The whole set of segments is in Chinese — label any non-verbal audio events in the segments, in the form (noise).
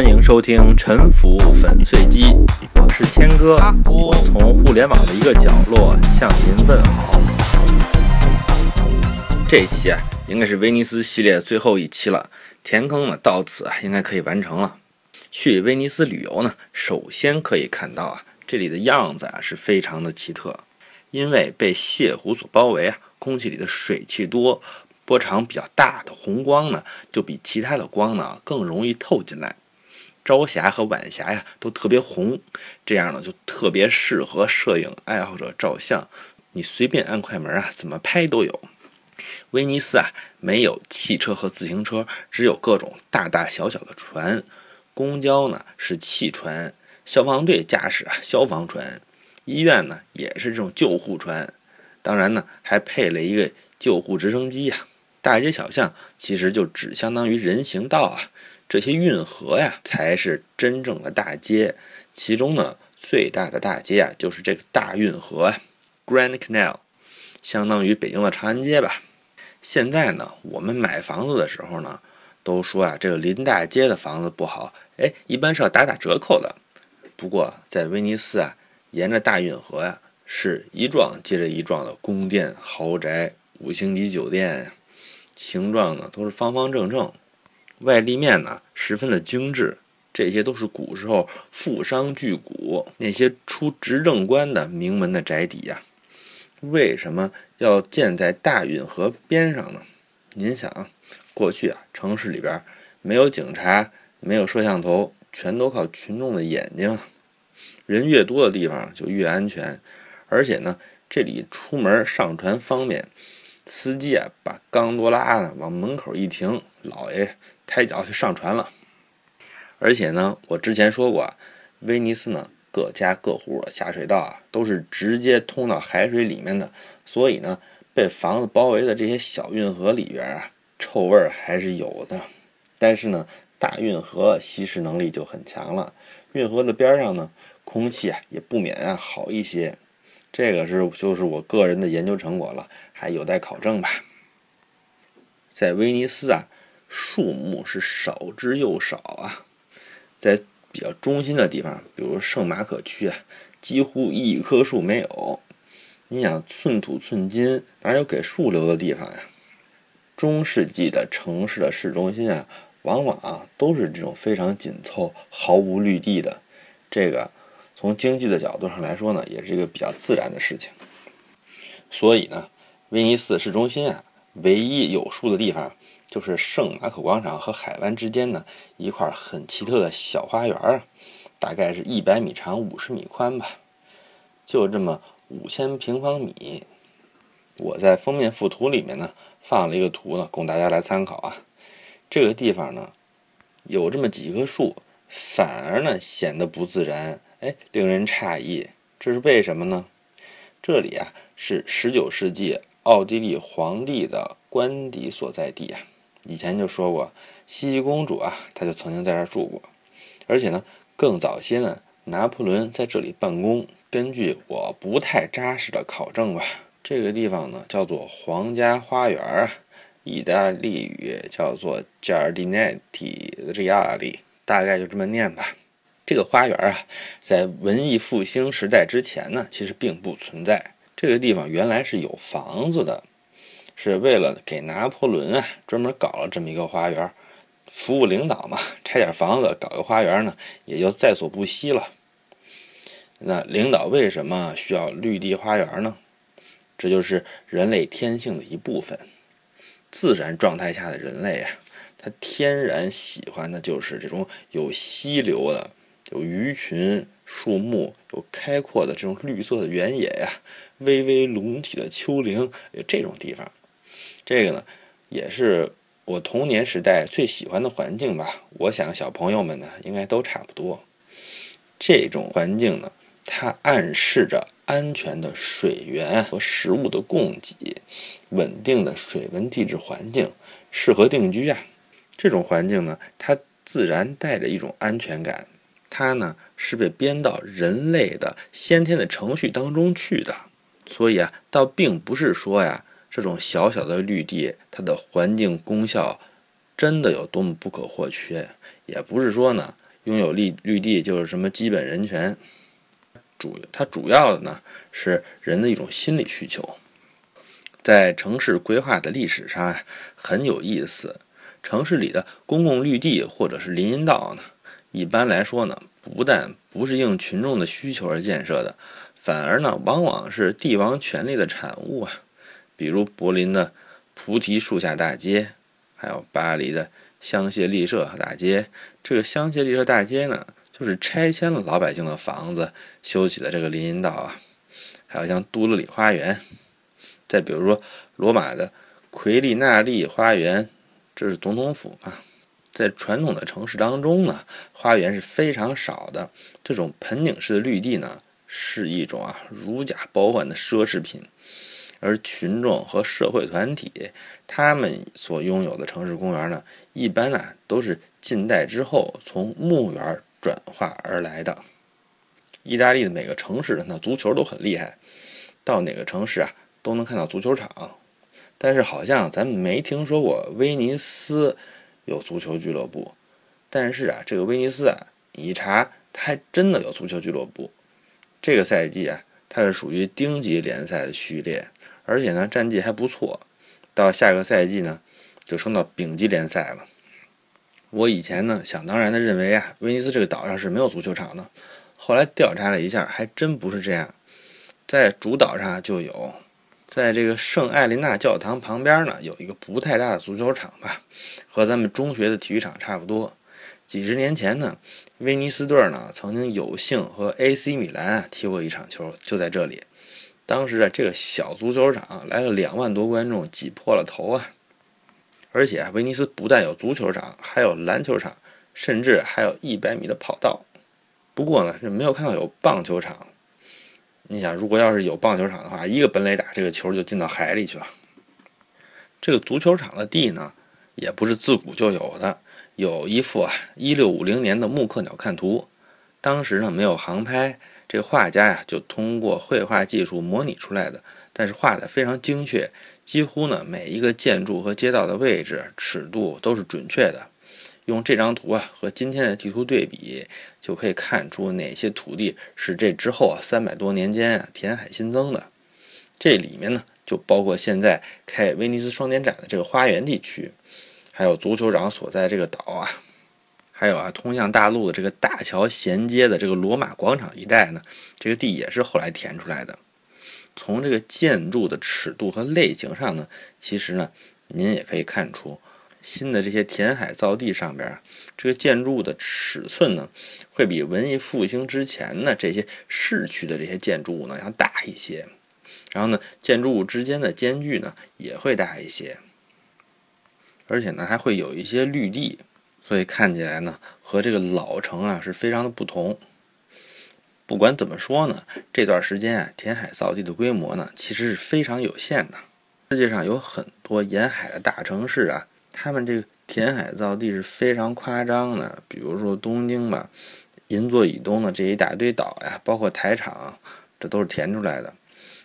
欢迎收听《沉浮粉碎机》，我是谦哥，我从互联网的一个角落向您问好。这期啊，应该是威尼斯系列最后一期了，填坑呢到此啊应该可以完成了。去威尼斯旅游呢，首先可以看到啊，这里的样子啊是非常的奇特，因为被泻湖所包围啊，空气里的水汽多。波长比较大的红光呢，就比其他的光呢更容易透进来。朝霞和晚霞呀都特别红，这样呢就特别适合摄影爱好者照相。你随便按快门啊，怎么拍都有。威尼斯啊没有汽车和自行车，只有各种大大小小的船。公交呢是汽船，消防队驾驶啊消防船，医院呢也是这种救护船。当然呢还配了一个救护直升机呀。大街小巷其实就只相当于人行道啊，这些运河呀才是真正的大街。其中呢，最大的大街啊就是这个大运河，Grand Canal，相当于北京的长安街吧。现在呢，我们买房子的时候呢，都说啊，这个临大街的房子不好，哎，一般是要打打折扣的。不过在威尼斯啊，沿着大运河呀，是一幢接着一幢的宫殿、豪宅、五星级酒店。形状呢都是方方正正，外立面呢十分的精致，这些都是古时候富商巨贾那些出执政官的名门的宅邸呀。为什么要建在大运河边上呢？您想，过去啊城市里边没有警察，没有摄像头，全都靠群众的眼睛。人越多的地方就越安全，而且呢这里出门上船方便。司机啊，把钢多拉呢往门口一停，老爷抬脚就上船了。而且呢，我之前说过，威尼斯呢各家各户下水道啊都是直接通到海水里面的，所以呢，被房子包围的这些小运河里边啊，臭味还是有的。但是呢，大运河吸湿能力就很强了，运河的边上呢，空气啊也不免啊好一些。这个是就是我个人的研究成果了，还有待考证吧。在威尼斯啊，树木是少之又少啊，在比较中心的地方，比如圣马可区啊，几乎一棵树没有。你想寸土寸金，哪有给树留的地方呀？中世纪的城市的市中心啊，往往啊都是这种非常紧凑、毫无绿地的，这个。从经济的角度上来说呢，也是一个比较自然的事情。所以呢，威尼斯市中心啊，唯一有树的地方就是圣马可广场和海湾之间呢一块很奇特的小花园啊，大概是一百米长、五十米宽吧，就这么五千平方米。我在封面附图里面呢放了一个图呢，供大家来参考啊。这个地方呢有这么几棵树，反而呢显得不自然。哎，令人诧异，这是为什么呢？这里啊是十九世纪奥地利皇帝的官邸所在地啊。以前就说过，茜茜公主啊，她就曾经在这儿住过。而且呢，更早些呢，拿破仑在这里办公。根据我不太扎实的考证吧，这个地方呢叫做皇家花园啊，意大利语叫做 Giardinetti Reali，大概就这么念吧。这个花园啊，在文艺复兴时代之前呢，其实并不存在。这个地方原来是有房子的，是为了给拿破仑啊专门搞了这么一个花园，服务领导嘛。拆点房子搞个花园呢，也就在所不惜了。那领导为什么需要绿地花园呢？这就是人类天性的一部分。自然状态下的人类啊，他天然喜欢的就是这种有溪流的。有鱼群、树木，有开阔的这种绿色的原野呀，微微隆起的丘陵，有这种地方。这个呢，也是我童年时代最喜欢的环境吧。我想小朋友们呢，应该都差不多。这种环境呢，它暗示着安全的水源和食物的供给，稳定的水文地质环境，适合定居啊。这种环境呢，它自然带着一种安全感。它呢是被编到人类的先天的程序当中去的，所以啊，倒并不是说呀，这种小小的绿地它的环境功效真的有多么不可或缺，也不是说呢拥有绿绿地就是什么基本人权。主它主要的呢是人的一种心理需求。在城市规划的历史上啊，很有意思。城市里的公共绿地或者是林荫道呢，一般来说呢，不但不是应群众的需求而建设的，反而呢，往往是帝王权力的产物啊。比如柏林的菩提树下大街，还有巴黎的香榭丽舍大街。这个香榭丽舍大街呢，就是拆迁了老百姓的房子修起的这个林荫道啊。还有像杜勒里花园，再比如说罗马的奎利纳利花园。这是总统府啊，在传统的城市当中呢，花园是非常少的。这种盆景式的绿地呢，是一种啊如假包换的奢侈品。而群众和社会团体，他们所拥有的城市公园呢，一般呢都是近代之后从墓园转化而来的。意大利的每个城市那足球都很厉害，到哪个城市啊都能看到足球场。但是好像咱们没听说过威尼斯有足球俱乐部，但是啊，这个威尼斯啊，你一查，它还真的有足球俱乐部。这个赛季啊，它是属于丁级联赛的序列，而且呢，战绩还不错。到下个赛季呢，就升到丙级联赛了。我以前呢，想当然的认为啊，威尼斯这个岛上是没有足球场的，后来调查了一下，还真不是这样，在主岛上就有。在这个圣艾琳娜教堂旁边呢，有一个不太大的足球场吧，和咱们中学的体育场差不多。几十年前呢，威尼斯队呢曾经有幸和 AC 米兰啊踢过一场球，就在这里。当时啊，这个小足球场来了两万多观众，挤破了头啊！而且威尼斯不但有足球场，还有篮球场，甚至还有一百米的跑道。不过呢，是没有看到有棒球场。你想，如果要是有棒球场的话，一个本垒打，这个球就进到海里去了。这个足球场的地呢，也不是自古就有的，有一幅啊，一六五零年的木刻鸟瞰图。当时呢，没有航拍，这个画家呀，就通过绘画技术模拟出来的，但是画的非常精确，几乎呢，每一个建筑和街道的位置、尺度都是准确的。用这张图啊和今天的地图对比，就可以看出哪些土地是这之后啊三百多年间啊填海新增的。这里面呢就包括现在开威尼斯双年展的这个花园地区，还有足球场所在这个岛啊，还有啊通向大陆的这个大桥衔接的这个罗马广场一带呢，这个地也是后来填出来的。从这个建筑的尺度和类型上呢，其实呢您也可以看出。新的这些填海造地上边啊，这个建筑的尺寸呢，会比文艺复兴之前呢这些市区的这些建筑物呢要大一些。然后呢，建筑物之间的间距呢也会大一些，而且呢还会有一些绿地，所以看起来呢和这个老城啊是非常的不同。不管怎么说呢，这段时间啊填海造地的规模呢其实是非常有限的。世界上有很多沿海的大城市啊。他们这个填海造地是非常夸张的，比如说东京吧，银座以东的这一大堆岛呀，包括台场，这都是填出来的。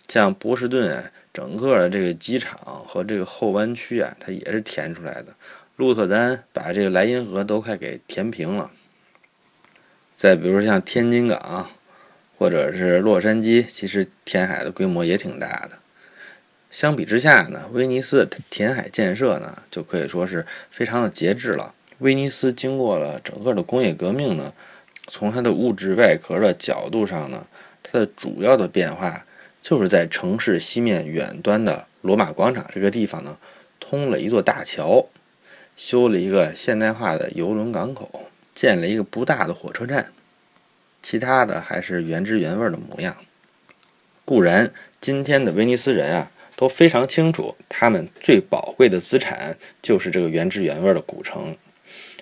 像波士顿啊，整个的这个机场和这个后湾区啊，它也是填出来的。鹿特丹把这个莱茵河都快给填平了。再比如像天津港，或者是洛杉矶，其实填海的规模也挺大的。相比之下呢，威尼斯填海建设呢，就可以说是非常的节制了。威尼斯经过了整个的工业革命呢，从它的物质外壳的角度上呢，它的主要的变化就是在城市西面远端的罗马广场这个地方呢，通了一座大桥，修了一个现代化的邮轮港口，建了一个不大的火车站，其他的还是原汁原味的模样。固然，今天的威尼斯人啊。都非常清楚，他们最宝贵的资产就是这个原汁原味的古城，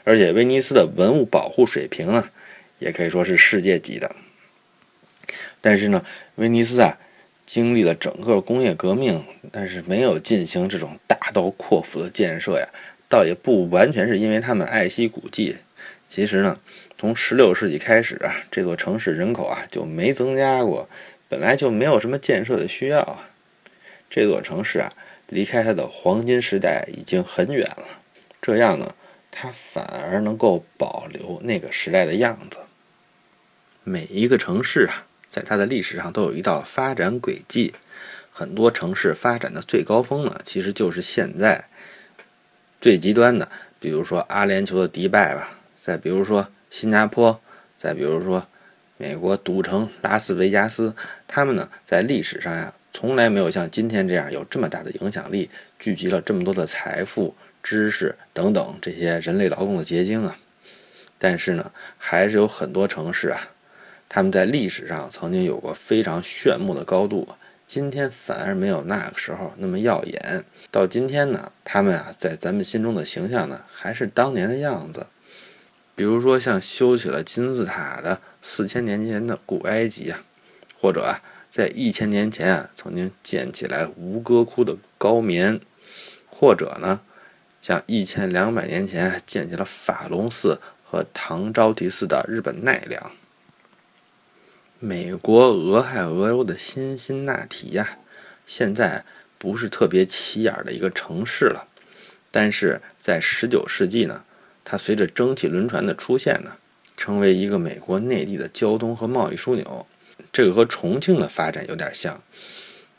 而且威尼斯的文物保护水平呢，也可以说是世界级的。但是呢，威尼斯啊，经历了整个工业革命，但是没有进行这种大刀阔斧的建设呀，倒也不完全是因为他们爱惜古迹。其实呢，从16世纪开始啊，这座城市人口啊就没增加过，本来就没有什么建设的需要啊。这座城市啊，离开它的黄金时代已经很远了。这样呢，它反而能够保留那个时代的样子。每一个城市啊，在它的历史上都有一道发展轨迹。很多城市发展的最高峰呢，其实就是现在最极端的，比如说阿联酋的迪拜吧，再比如说新加坡，再比如说美国赌城拉斯维加斯，他们呢在历史上呀，从来没有像今天这样有这么大的影响力，聚集了这么多的财富、知识等等这些人类劳动的结晶啊。但是呢，还是有很多城市啊。他们在历史上曾经有过非常炫目的高度，今天反而没有那个时候那么耀眼。到今天呢，他们啊在咱们心中的形象呢还是当年的样子。比如说像修起了金字塔的四千年前的古埃及啊，或者啊在一千年前啊曾经建起来吴哥窟的高棉，或者呢像一千两百年前建起了法隆寺和唐招提寺的日本奈良。美国俄亥俄州的辛辛那提呀，现在不是特别起眼的一个城市了，但是在19世纪呢，它随着蒸汽轮船的出现呢，成为一个美国内地的交通和贸易枢纽。这个和重庆的发展有点像。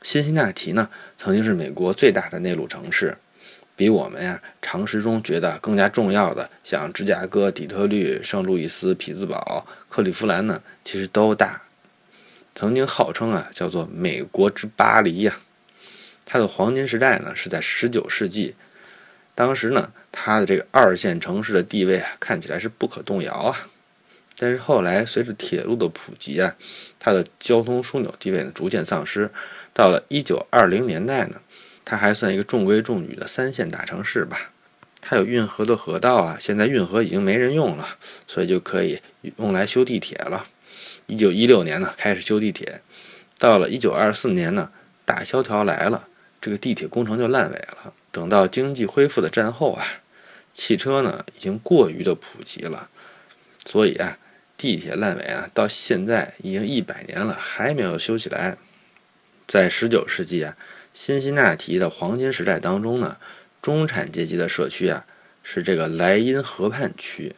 辛辛那提呢，曾经是美国最大的内陆城市，比我们呀常识中觉得更加重要的，像芝加哥、底特律、圣路易斯、匹兹堡、克利夫兰呢，其实都大。曾经号称啊，叫做“美国之巴黎”呀。它的黄金时代呢是在19世纪，当时呢，它的这个二线城市的地位啊，看起来是不可动摇啊。但是后来随着铁路的普及啊，它的交通枢纽地位呢逐渐丧失。到了1920年代呢，它还算一个中规中矩的三线大城市吧。它有运河的河道啊，现在运河已经没人用了，所以就可以用来修地铁了。一九一六年呢，开始修地铁，到了一九二四年呢，大萧条来了，这个地铁工程就烂尾了。等到经济恢复的战后啊，汽车呢已经过于的普及了，所以啊，地铁烂尾啊，到现在已经一百年了，还没有修起来。在十九世纪啊，辛辛那提的黄金时代当中呢，中产阶级的社区啊，是这个莱茵河畔区。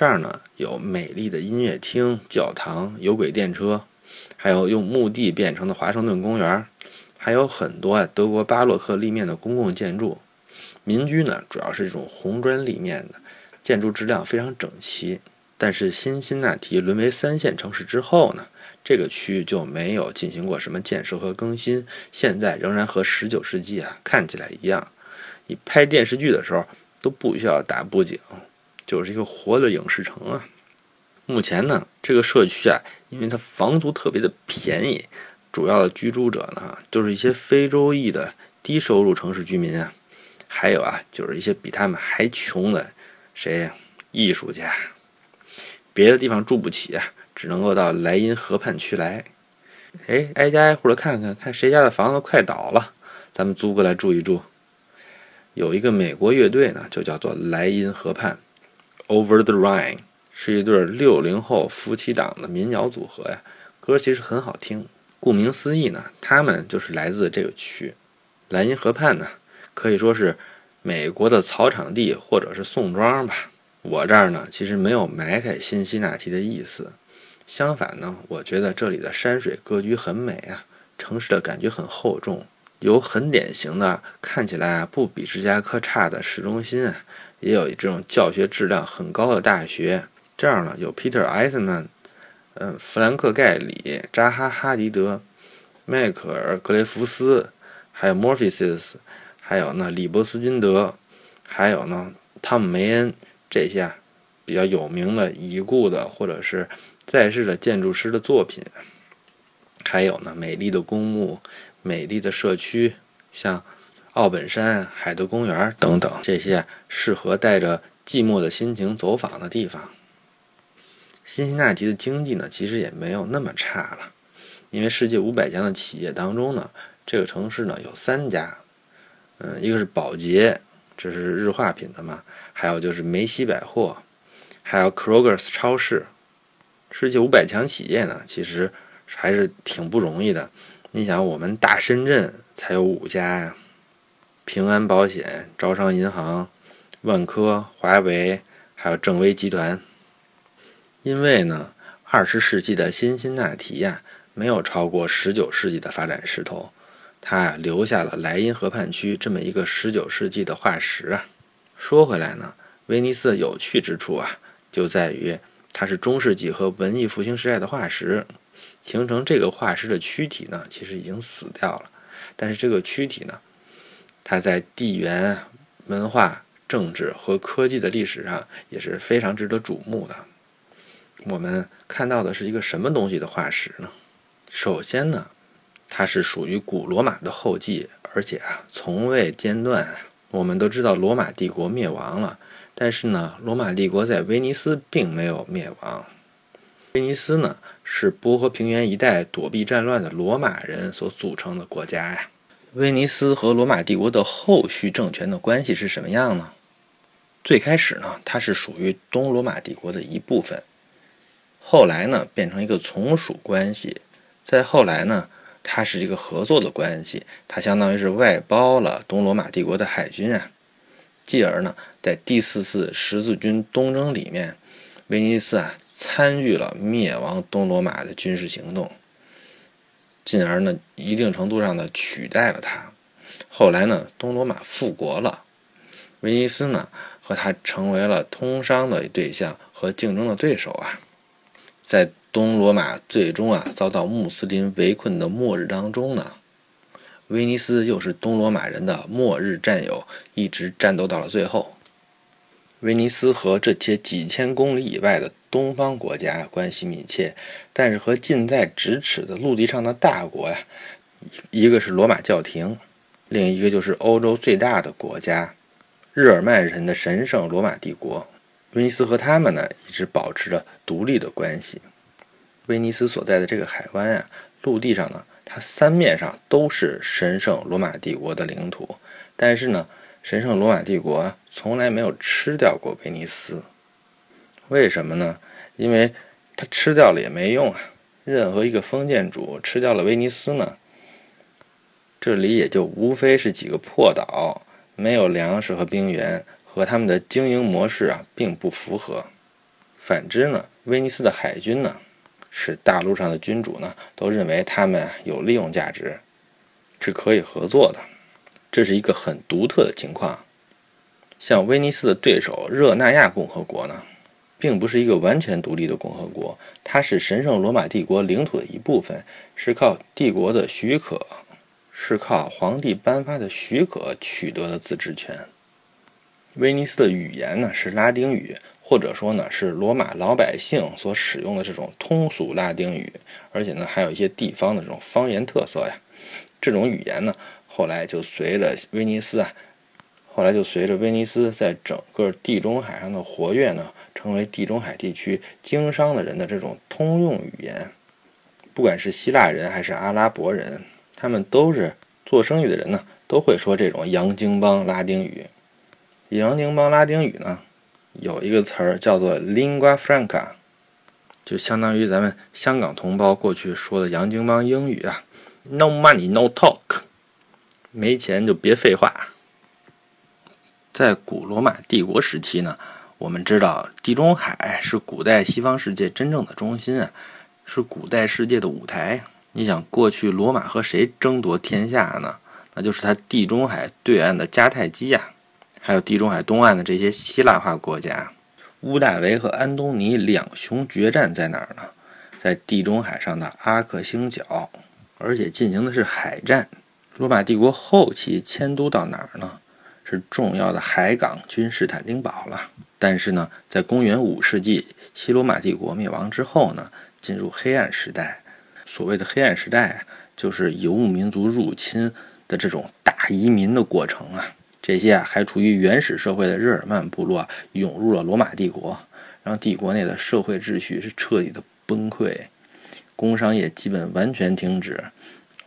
这儿呢有美丽的音乐厅、教堂、有轨电车，还有用墓地变成的华盛顿公园，还有很多啊德国巴洛克立面的公共建筑。民居呢主要是这种红砖立面的，建筑质量非常整齐。但是辛辛那提沦为三线城市之后呢，这个区域就没有进行过什么建设和更新，现在仍然和十九世纪啊看起来一样。你拍电视剧的时候都不需要打布景。就是一个活的影视城啊！目前呢，这个社区啊，因为它房租特别的便宜，主要的居住者呢，就是一些非洲裔的低收入城市居民啊，还有啊，就是一些比他们还穷的谁呀？艺术家，别的地方住不起啊，只能够到莱茵河畔区来。哎，挨家挨户的看看，看谁家的房子快倒了，咱们租过来住一住。有一个美国乐队呢，就叫做莱茵河畔。Over the Rhine 是一对六零后夫妻档的民谣组合呀，歌其实很好听。顾名思义呢，他们就是来自这个区。莱茵河畔呢，可以说是美国的草场地或者是宋庄吧。我这儿呢，其实没有埋汰辛辛那提的意思，相反呢，我觉得这里的山水格局很美啊，城市的感觉很厚重，有很典型的看起来啊不比芝加哥差的市中心啊。也有这种教学质量很高的大学，这样呢，有 Peter Eisenman，嗯，弗兰克盖里、扎哈哈迪德、迈克尔格雷夫斯，还有 Morpheus，还有呢里伯斯金德，还有呢汤姆梅恩这些比较有名的已故的或者是在世的建筑师的作品，还有呢美丽的公墓、美丽的社区，像。奥本山、海德公园等等，这些适合带着寂寞的心情走访的地方。辛辛那提的经济呢，其实也没有那么差了，因为世界五百强的企业当中呢，这个城市呢有三家，嗯，一个是宝洁，这是日化品的嘛，还有就是梅西百货，还有 Kroger's 超市。世界五百强企业呢，其实还是挺不容易的。你想，我们大深圳才有五家呀。平安保险、招商银行、万科、华为，还有正威集团。因为呢，二十世纪的辛辛那提呀，没有超过十九世纪的发展势头，它留下了莱茵河畔区这么一个十九世纪的化石啊。说回来呢，威尼斯的有趣之处啊，就在于它是中世纪和文艺复兴时代的化石，形成这个化石的躯体呢，其实已经死掉了，但是这个躯体呢，它在地缘、文化、政治和科技的历史上也是非常值得瞩目的。我们看到的是一个什么东西的化石呢？首先呢，它是属于古罗马的后继，而且啊从未间断。我们都知道罗马帝国灭亡了，但是呢，罗马帝国在威尼斯并没有灭亡。威尼斯呢是波河平原一带躲避战乱的罗马人所组成的国家呀。威尼斯和罗马帝国的后续政权的关系是什么样呢？最开始呢，它是属于东罗马帝国的一部分。后来呢，变成一个从属关系，再后来呢，它是一个合作的关系，它相当于是外包了东罗马帝国的海军啊。继而呢，在第四次十字军东征里面，威尼斯啊参与了灭亡东罗马的军事行动，进而呢，一定程度上的取代了它。后来呢，东罗马复国了，威尼斯呢和它成为了通商的对象和竞争的对手啊。在东罗马最终啊遭到穆斯林围困的末日当中呢，威尼斯又是东罗马人的末日战友，一直战斗到了最后。威尼斯和这些几千公里以外的东方国家关系密切，但是和近在咫尺的陆地上的大国呀，一个是罗马教廷，另一个就是欧洲最大的国家——日耳曼人的神圣罗马帝国。威尼斯和他们呢一直保持着独立的关系。威尼斯所在的这个海湾啊，陆地上呢，它三面上都是神圣罗马帝国的领土，但是呢，神圣罗马帝国从来没有吃掉过威尼斯。为什么呢？因为它吃掉了也没用啊。任何一个封建主吃掉了威尼斯呢，这里也就无非是几个破岛，没有粮食和兵源。和他们的经营模式啊并不符合。反之呢，威尼斯的海军呢，使大陆上的君主呢都认为他们有利用价值，是可以合作的。这是一个很独特的情况。像威尼斯的对手热那亚共和国呢，并不是一个完全独立的共和国，它是神圣罗马帝国领土的一部分，是靠帝国的许可，是靠皇帝颁发的许可取得的自治权。威尼斯的语言呢是拉丁语，或者说呢是罗马老百姓所使用的这种通俗拉丁语，而且呢还有一些地方的这种方言特色呀。这种语言呢后来就随着威尼斯啊，后来就随着威尼斯在整个地中海上的活跃呢，成为地中海地区经商的人的这种通用语言。不管是希腊人还是阿拉伯人，他们都是做生意的人呢，都会说这种洋泾浜拉丁语。洋泾浜拉丁语呢，有一个词儿叫做 lingua franca，就相当于咱们香港同胞过去说的洋泾浜英语啊，no money no talk，没钱就别废话。在古罗马帝国时期呢，我们知道地中海是古代西方世界真正的中心啊，是古代世界的舞台。你想，过去罗马和谁争夺天下呢？那就是它地中海对岸的迦太基呀。还有地中海东岸的这些希腊化国家，屋大维和安东尼两雄决战在哪儿呢？在地中海上的阿克星角，而且进行的是海战。罗马帝国后期迁都到哪儿呢？是重要的海港君士坦丁堡了。但是呢，在公元五世纪西罗马帝国灭亡之后呢，进入黑暗时代。所谓的黑暗时代，就是游牧民族入侵的这种大移民的过程啊。这些啊还处于原始社会的日耳曼部落涌入了罗马帝国，让帝国内的社会秩序是彻底的崩溃，工商业基本完全停止，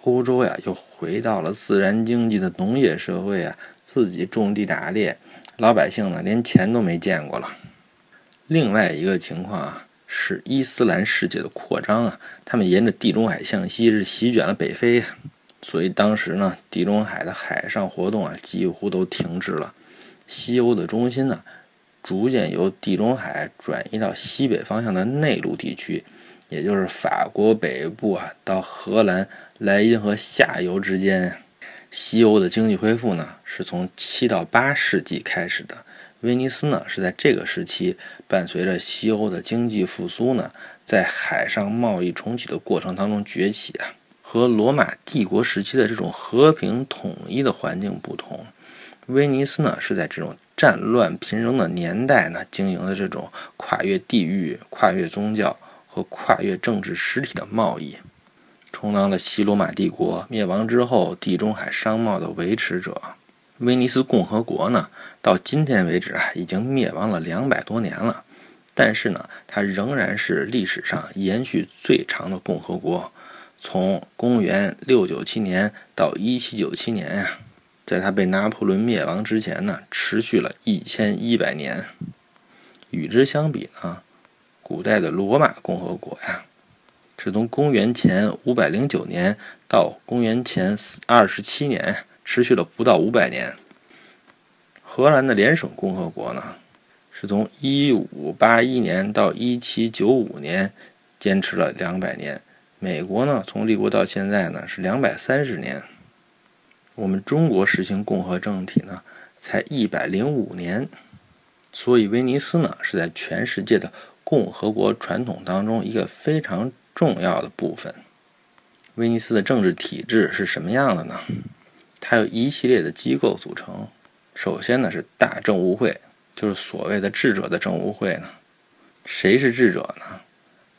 欧洲呀又回到了自然经济的农业社会啊，自己种地打猎，老百姓呢连钱都没见过了。另外一个情况啊是伊斯兰世界的扩张啊，他们沿着地中海向西是席卷了北非。所以当时呢，地中海的海上活动啊几乎都停滞了，西欧的中心呢，逐渐由地中海转移到西北方向的内陆地区，也就是法国北部啊到荷兰莱茵河下游之间。西欧的经济恢复呢，是从七到八世纪开始的。威尼斯呢，是在这个时期伴随着西欧的经济复苏呢，在海上贸易重启的过程当中崛起啊。和罗马帝国时期的这种和平统一的环境不同，威尼斯呢是在这种战乱频仍的年代呢，经营的这种跨越地域、跨越宗教和跨越政治实体的贸易，充当了西罗马帝国灭亡之后地中海商贸的维持者。威尼斯共和国呢，到今天为止啊，已经灭亡了两百多年了，但是呢，它仍然是历史上延续最长的共和国。从公元六九七年到一七九七年呀，在它被拿破仑灭亡之前呢，持续了一千一百年。与之相比呢，古代的罗马共和国呀，是从公元前五百零九年到公元前二十七年，持续了不到五百年。荷兰的联省共和国呢，是从一五八一年到一七九五年，坚持了两百年。美国呢，从立国到现在呢是两百三十年。我们中国实行共和政体呢，才一百零五年。所以威尼斯呢，是在全世界的共和国传统当中一个非常重要的部分。威尼斯的政治体制是什么样的呢？它由一系列的机构组成。首先呢是大政务会，就是所谓的智者的政务会呢。谁是智者呢？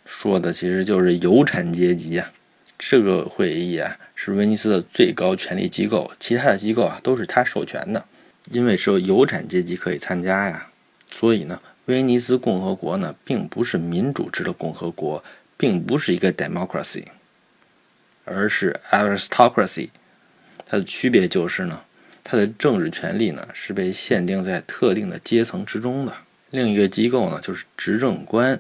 说的其实就是有产阶级啊，这个会议啊是威尼斯的最高权力机构，其他的机构啊都是他授权的，因为只有有产阶级可以参加呀，所以呢，威尼斯共和国呢并不是民主制的共和国，并不是一个 democracy，而是 aristocracy，它的区别就是呢，它的政治权力呢是被限定在特定的阶层之中的，另一个机构呢就是执政官。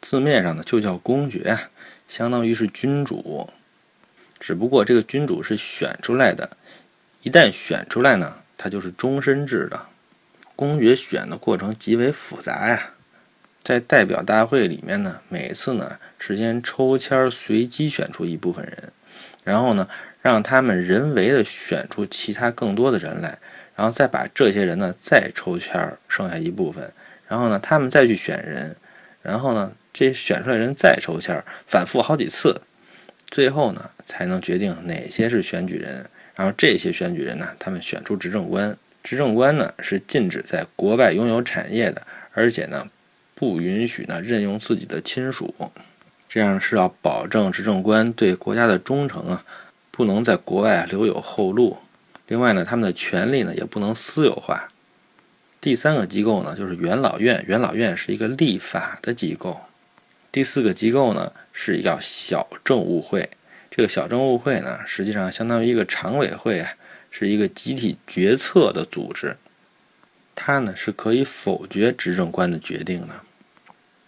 字面上呢就叫公爵，相当于是君主，只不过这个君主是选出来的，一旦选出来呢，他就是终身制的。公爵选的过程极为复杂呀，在代表大会里面呢，每次呢是先抽签随机选出一部分人，然后呢让他们人为的选出其他更多的人来，然后再把这些人呢再抽签剩下一部分，然后呢他们再去选人，然后呢。这选出来人再抽签，反复好几次，最后呢才能决定哪些是选举人。然后这些选举人呢，他们选出执政官。执政官呢是禁止在国外拥有产业的，而且呢不允许呢任用自己的亲属。这样是要保证执政官对国家的忠诚啊，不能在国外留有后路。另外呢，他们的权利呢也不能私有化。第三个机构呢就是元老院，元老院是一个立法的机构。第四个机构呢是一个小政务会，这个小政务会呢实际上相当于一个常委会啊，是一个集体决策的组织，它呢是可以否决执政官的决定的。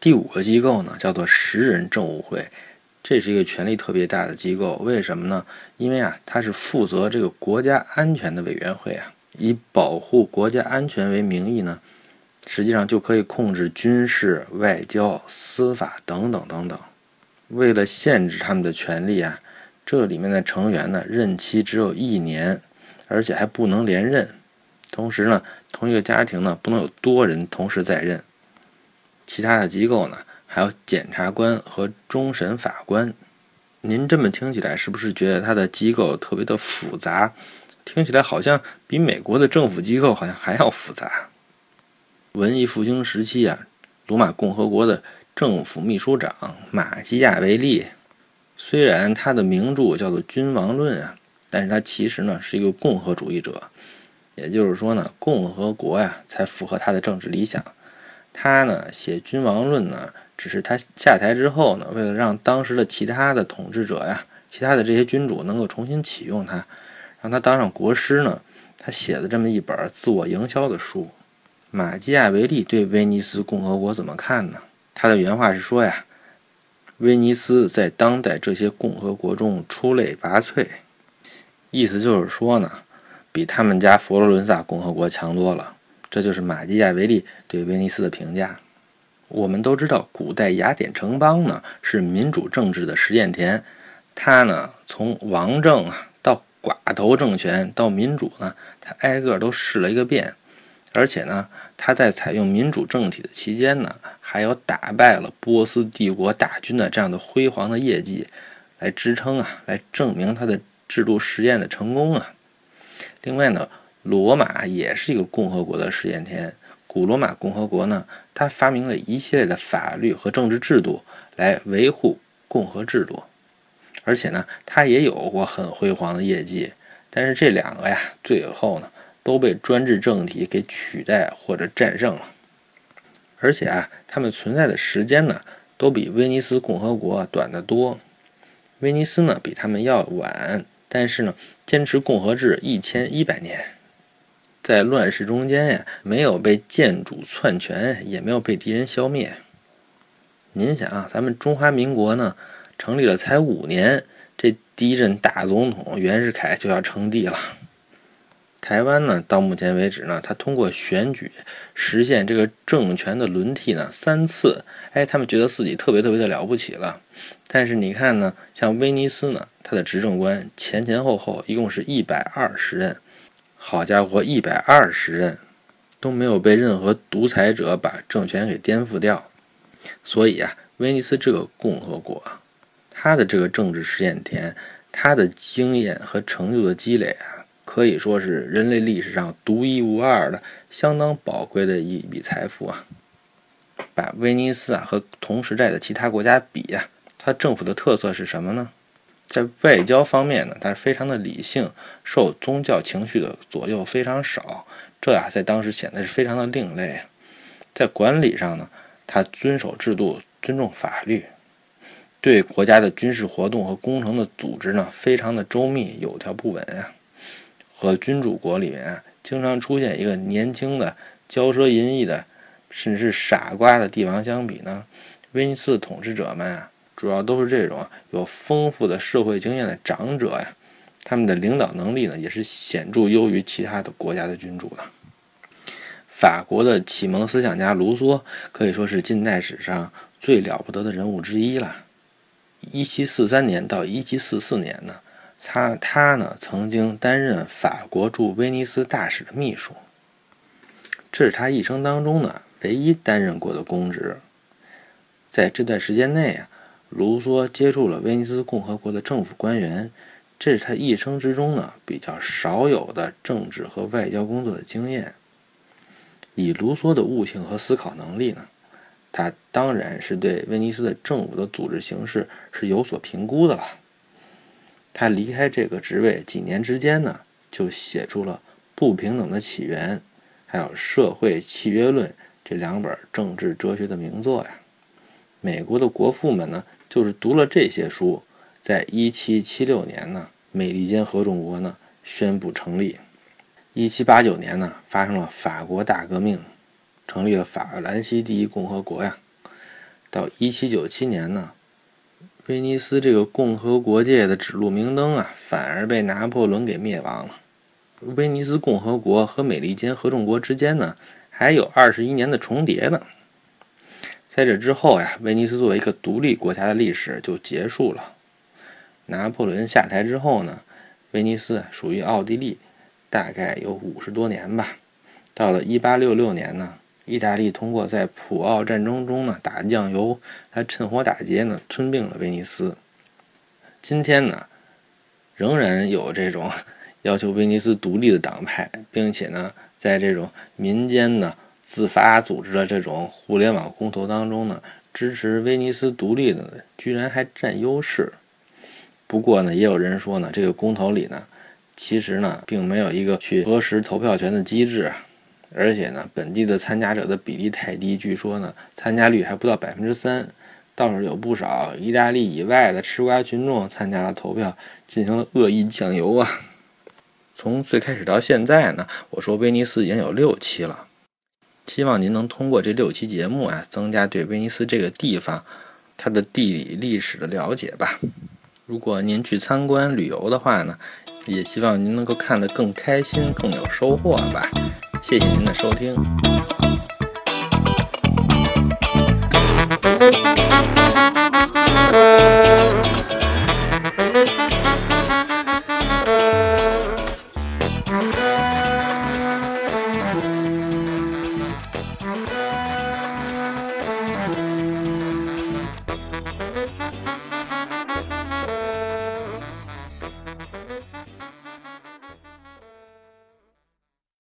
第五个机构呢叫做十人政务会，这是一个权力特别大的机构，为什么呢？因为啊它是负责这个国家安全的委员会啊，以保护国家安全为名义呢。实际上就可以控制军事、外交、司法等等等等。为了限制他们的权利啊，这里面的成员呢任期只有一年，而且还不能连任。同时呢，同一个家庭呢不能有多人同时在任。其他的机构呢还有检察官和终审法官。您这么听起来是不是觉得它的机构特别的复杂？听起来好像比美国的政府机构好像还要复杂。文艺复兴时期啊，罗马共和国的政府秘书长马基亚维利，虽然他的名著叫做《君王论》啊，但是他其实呢是一个共和主义者，也就是说呢，共和国呀才符合他的政治理想。他呢写《君王论》呢，只是他下台之后呢，为了让当时的其他的统治者呀，其他的这些君主能够重新启用他，让他当上国师呢，他写的这么一本自我营销的书。马基亚维利对威尼斯共和国怎么看呢？他的原话是说呀：“威尼斯在当代这些共和国中出类拔萃。”意思就是说呢，比他们家佛罗伦萨共和国强多了。这就是马基雅维利对威尼斯的评价。我们都知道，古代雅典城邦呢是民主政治的实验田，它呢从王政啊到寡头政权到民主呢，它挨个都试了一个遍。而且呢，他在采用民主政体的期间呢，还有打败了波斯帝国大军的这样的辉煌的业绩，来支撑啊，来证明他的制度实验的成功啊。另外呢，罗马也是一个共和国的实验田。古罗马共和国呢，他发明了一系列的法律和政治制度来维护共和制度，而且呢，他也有过很辉煌的业绩。但是这两个呀，最后呢。都被专制政体给取代或者战胜了，而且啊，他们存在的时间呢，都比威尼斯共和国短得多。威尼斯呢，比他们要晚，但是呢，坚持共和制一千一百年，在乱世中间呀，没有被建主篡权，也没有被敌人消灭。您想啊，咱们中华民国呢，成立了才五年，这第一任大总统袁世凯就要称帝了。台湾呢，到目前为止呢，他通过选举实现这个政权的轮替呢三次，哎，他们觉得自己特别特别的了不起了。但是你看呢，像威尼斯呢，他的执政官前前后后一共是一百二十任，好家伙，一百二十任都没有被任何独裁者把政权给颠覆掉。所以啊，威尼斯这个共和国，它的这个政治实验田，它的经验和成就的积累啊。可以说是人类历史上独一无二的、相当宝贵的一笔财富啊！把威尼斯啊和同时代的其他国家比呀，它政府的特色是什么呢？在外交方面呢，他是非常的理性，受宗教情绪的左右非常少，这呀在当时显得是非常的另类。在管理上呢，他遵守制度，尊重法律，对国家的军事活动和工程的组织呢，非常的周密，有条不紊啊。和君主国里面啊经常出现一个年轻的、骄奢淫逸的，甚至是傻瓜的帝王相比呢，威尼斯统治者们啊，主要都是这种有丰富的社会经验的长者呀，他们的领导能力呢，也是显著优于其他的国家的君主的。法国的启蒙思想家卢梭可以说是近代史上最了不得的人物之一了。一七四三年到一七四四年呢。他他呢曾经担任法国驻威尼斯大使的秘书，这是他一生当中呢唯一担任过的公职。在这段时间内啊，卢梭接触了威尼斯共和国的政府官员，这是他一生之中呢比较少有的政治和外交工作的经验。以卢梭的悟性和思考能力呢，他当然是对威尼斯的政府的组织形式是有所评估的了。他离开这个职位几年之间呢，就写出了《不平等的起源》还有《社会契约论》这两本政治哲学的名作呀。美国的国父们呢，就是读了这些书，在1776年呢，美利坚合众国呢宣布成立。1789年呢，发生了法国大革命，成立了法兰西第一共和国呀。到1797年呢。威尼斯这个共和国界的指路明灯啊，反而被拿破仑给灭亡了。威尼斯共和国和美利坚合众国之间呢，还有二十一年的重叠呢。在这之后呀，威尼斯作为一个独立国家的历史就结束了。拿破仑下台之后呢，威尼斯属于奥地利，大概有五十多年吧。到了一八六六年呢。意大利通过在普奥战争中呢打酱油，还趁火打劫呢吞并了威尼斯。今天呢，仍然有这种 (laughs) 要求威尼斯独立的党派，并且呢，在这种民间呢自发组织的这种互联网公投当中呢，支持威尼斯独立的居然还占优势。不过呢，也有人说呢，这个公投里呢，其实呢，并没有一个去核实投票权的机制。而且呢，本地的参加者的比例太低，据说呢，参加率还不到百分之三。倒是有不少意大利以外的吃瓜群众参加了投票，进行了恶意酱油啊。(laughs) 从最开始到现在呢，我说威尼斯已经有六期了，希望您能通过这六期节目啊，增加对威尼斯这个地方它的地理历史的了解吧。如果您去参观旅游的话呢，也希望您能够看得更开心、更有收获吧。谢谢您的收听。